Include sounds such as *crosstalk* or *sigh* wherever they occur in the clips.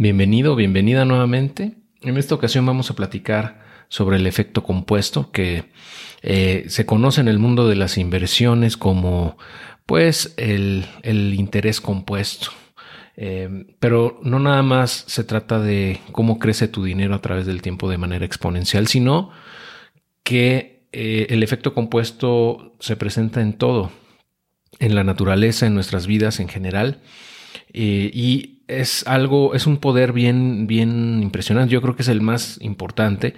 Bienvenido, bienvenida nuevamente. En esta ocasión vamos a platicar sobre el efecto compuesto que eh, se conoce en el mundo de las inversiones como pues el, interés compuesto. Eh, pero no nada más se trata de cómo crece tu dinero a través del tiempo de manera exponencial, sino que eh, el efecto compuesto se presenta en todo, en la naturaleza, en nuestras vidas en general. y es algo, es un poder bien, bien impresionante. Yo creo que es el más importante,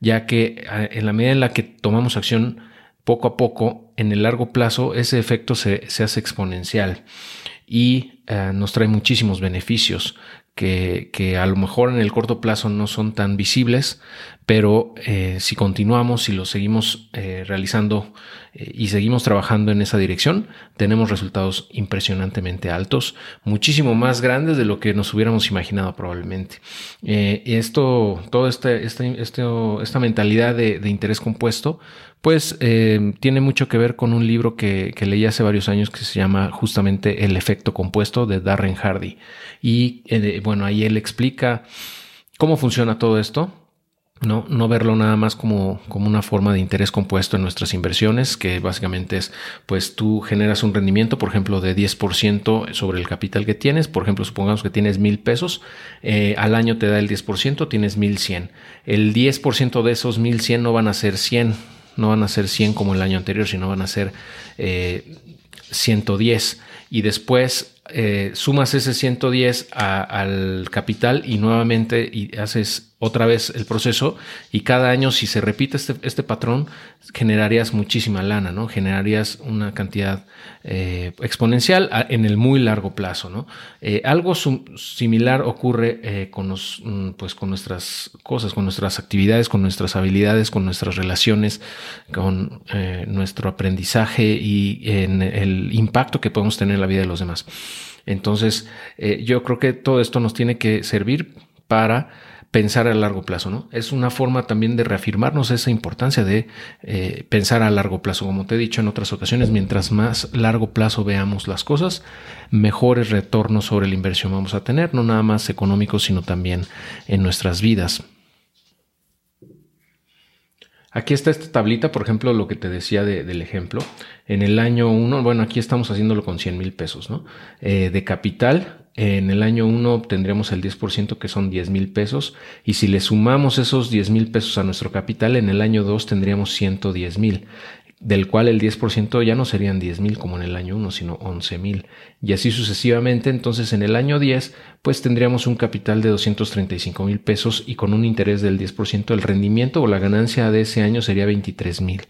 ya que en la medida en la que tomamos acción poco a poco, en el largo plazo, ese efecto se, hace exponencial y eh, nos trae muchísimos beneficios que, que, a lo mejor en el corto plazo no son tan visibles, pero eh, si continuamos, si lo seguimos eh, realizando y seguimos trabajando en esa dirección, tenemos resultados impresionantemente altos, muchísimo más grandes de lo que nos hubiéramos imaginado probablemente. y esto, toda este, este, este, esta mentalidad de, interés compuesto, pues tiene mucho que ver con un libro que, que, leí hace varios años que se llama justamente El efecto compuesto de Darren Hardy. Y bueno, ahí él explica cómo funciona todo esto no, no verlo nada más como, como una forma de interés compuesto en nuestras inversiones, que básicamente es, pues tú generas un rendimiento, por ejemplo, de 10% sobre el capital que tienes. Por ejemplo, supongamos que tienes mil pesos, eh, al año te da el 10%, tienes 1100. El 10% de esos 1100 no van a ser 100, no van a ser 100 como el año anterior, sino van a ser eh, 110. Y después eh, sumas ese 110 al capital y nuevamente y haces otra vez el proceso y cada año si se repite este, este patrón generarías muchísima lana, ¿no? Generarías una cantidad eh, exponencial en el muy largo plazo, ¿no? Eh, algo similar ocurre eh, con, los, mm, pues con nuestras cosas, con nuestras actividades, con nuestras habilidades, con nuestras relaciones, con nuestro aprendizaje y en el impacto que podemos tener en la vida de los demás. Entonces, yo creo que todo esto nos tiene que servir para pensar a largo plazo, ¿no? Es una forma también de reafirmarnos esa importancia de eh, pensar a largo plazo. Como te he dicho en otras ocasiones, mientras más largo plazo veamos las cosas, mejores retornos sobre la inversión vamos a tener, no nada más económicos, sino también en nuestras vidas. Aquí está esta tablita, por ejemplo, lo que te decía del ejemplo. En el año 1, bueno, aquí estamos haciéndolo con 100 mil pesos, ¿no? Eh, de capital, en el año 1 obtendríamos el 10% que son 10 mil pesos y si le sumamos esos 10 mil pesos a nuestro capital, en el año 2 tendríamos 110 mil, del cual el 10% ya no serían 10 mil como en el año 1, sino 11 mil. Y así sucesivamente, entonces en el año 10 pues tendríamos un capital de 235 mil pesos y con un interés del 10%, el rendimiento o la ganancia de ese año sería 23 mil.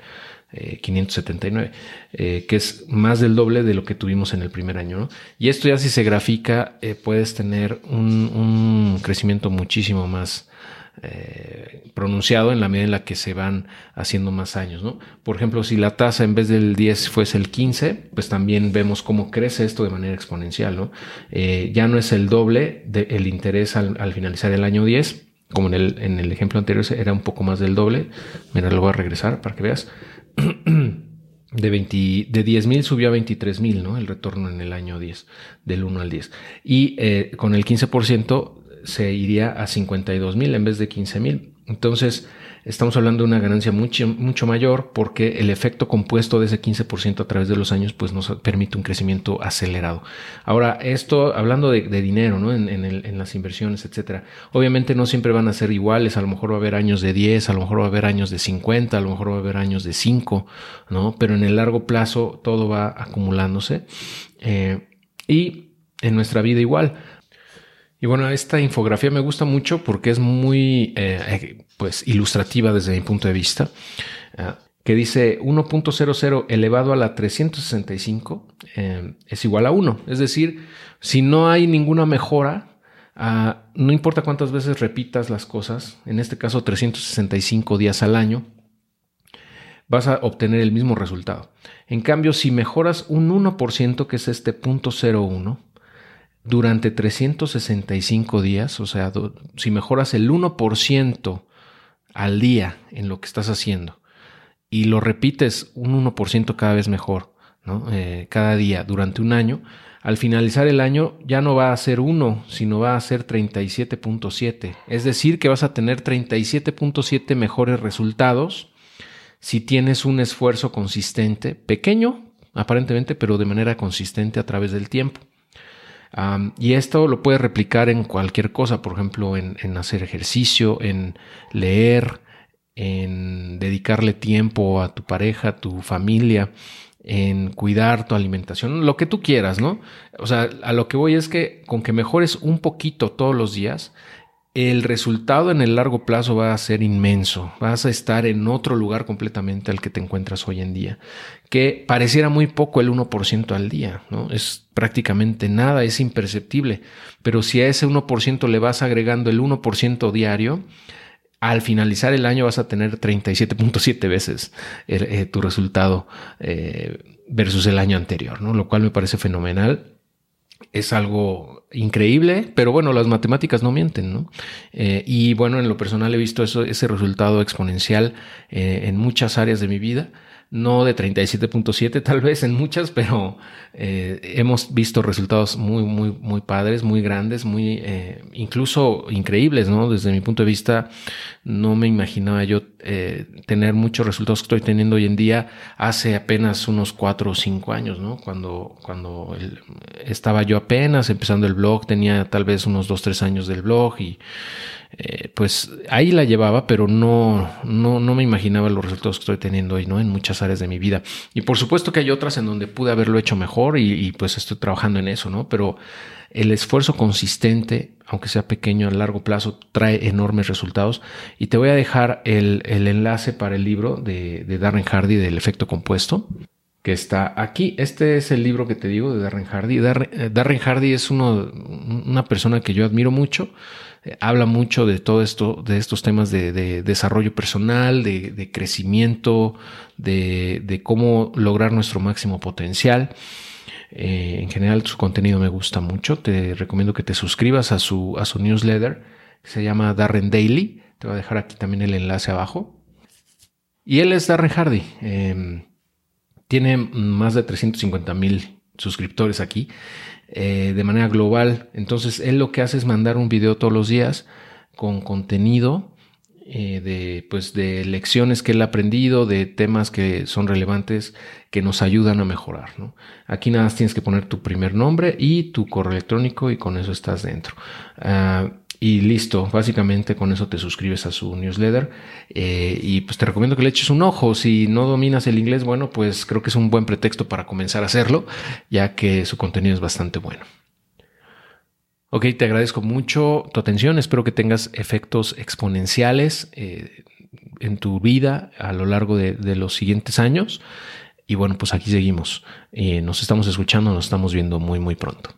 579, eh, que es más del doble de lo que tuvimos en el primer año. Y esto ya si se grafica, eh, puedes tener un, crecimiento muchísimo más eh, pronunciado en la medida en la que se van haciendo más años. ¿no? Por ejemplo, si la tasa en vez del 10 fuese el 15, pues también vemos cómo crece esto de manera exponencial. ¿no? ya no es el doble del interés al, al finalizar el año 10, como en el ejemplo anterior era un poco más del doble. Mira, lo voy a regresar para que veas. *clears throat* de, 20, de 10 mil subió a 23 mil, ¿no? El retorno en el año 10, del 1 al 10. Y eh, con el 15% se iría a 52 mil en vez de 15 mil. Entonces, estamos hablando de una ganancia mucho, mucho mayor porque el efecto compuesto de ese 15% a través de los años pues nos permite un crecimiento acelerado. Ahora, esto hablando de, dinero, ¿no? En, las inversiones, etcétera. Obviamente no siempre van a ser iguales, a lo mejor va a haber años de 10, a lo mejor va a haber años de 50, a lo mejor va a haber años de 5, ¿no? Pero en el largo plazo todo va acumulándose. Eh, y en nuestra vida igual. Y bueno, esta infografía me gusta mucho porque es muy eh, pues, ilustrativa desde mi punto de vista, eh, que dice 1.00 elevado a la 365 eh, es igual a 1. Es decir, si no hay ninguna mejora, ah, no importa cuántas veces repitas las cosas, en este caso 365 días al año, vas a obtener el mismo resultado. En cambio, si mejoras un 1%, que es este punto 01, durante 365 días, o sea, si mejoras el 1% al día en lo que estás haciendo y lo repites un 1% cada vez mejor, ¿no? Eh, cada día durante un año, al finalizar el año ya no va a ser 1, sino va a ser 37.7. Es decir, que vas a tener 37.7 mejores resultados si tienes un esfuerzo consistente, pequeño aparentemente, pero de manera consistente a través del tiempo. Y esto lo puedes replicar en cualquier cosa, por ejemplo, en, en, hacer ejercicio, en leer, en dedicarle tiempo a tu pareja, a tu familia, en cuidar tu alimentación, lo que tú quieras, ¿no? O sea, a lo que voy es que con que mejores un poquito todos los días, el resultado en el largo plazo va a ser inmenso. Vas a estar en otro lugar completamente al que te encuentras hoy en día, que pareciera muy poco el 1% al día, ¿no? Es prácticamente nada, es imperceptible. Pero si a ese 1% le vas agregando el 1% diario, al finalizar el año vas a tener 37.7 veces eh, tu resultado eh, versus el año anterior, ¿no? Lo cual me parece fenomenal es algo increíble, pero bueno, las matemáticas no mienten, ¿no? Eh, y bueno, en lo personal he visto eso, ese resultado exponencial eh, en muchas áreas de mi vida no de 37.7 tal vez en muchas, pero eh, hemos visto resultados muy, muy, muy padres, muy grandes, muy eh, incluso increíbles, ¿no? Desde mi punto de vista, no me imaginaba yo tener muchos resultados que estoy teniendo hoy en día hace apenas unos cuatro o cinco años, ¿no? Cuando, cuando estaba yo apenas empezando el blog, tenía tal vez unos dos, tres años del blog y eh, pues ahí la llevaba, pero no, no, no me imaginaba los resultados que estoy teniendo hoy, ¿no? En muchas áreas de mi vida. Y por supuesto que hay otras en donde pude haberlo hecho mejor y, pues estoy trabajando en eso, ¿no? Pero el esfuerzo consistente, aunque sea pequeño a largo plazo, trae enormes resultados. Y te voy a dejar el, enlace para el libro de, Darren Hardy del efecto compuesto que está aquí. Este es el libro que te digo de Darren Hardy. Darren, eh, Darren Hardy es una persona que yo admiro mucho habla mucho de todo esto, de estos temas de, desarrollo personal, de, crecimiento, de, cómo lograr nuestro máximo potencial. Eh, en general su contenido me gusta mucho. Te recomiendo que te suscribas a su, a su newsletter. se llama Darren Daily. Te voy a dejar aquí también el enlace abajo. Y él es Darren Hardy. Em, tiene más de 350 mil suscriptores aquí. Eh, de manera global. Entonces, él lo que hace es mandar un video todos los días con contenido eh, de, pues, de lecciones que él ha aprendido, de temas que son relevantes, que nos ayudan a mejorar. Aquí nada más tienes que poner tu primer nombre y tu correo electrónico y con eso estás dentro. Ah, y listo, básicamente con eso te suscribes a su newsletter eh, y pues te recomiendo que le eches un ojo. Si no dominas el inglés, bueno, pues creo que es un buen pretexto para comenzar a hacerlo, ya que su contenido es bastante bueno. Ok, te agradezco mucho tu atención, espero que tengas efectos exponenciales eh, en tu vida a lo largo de, los siguientes años. Y bueno, pues aquí seguimos. Eh, nos estamos escuchando, nos estamos viendo muy, muy pronto.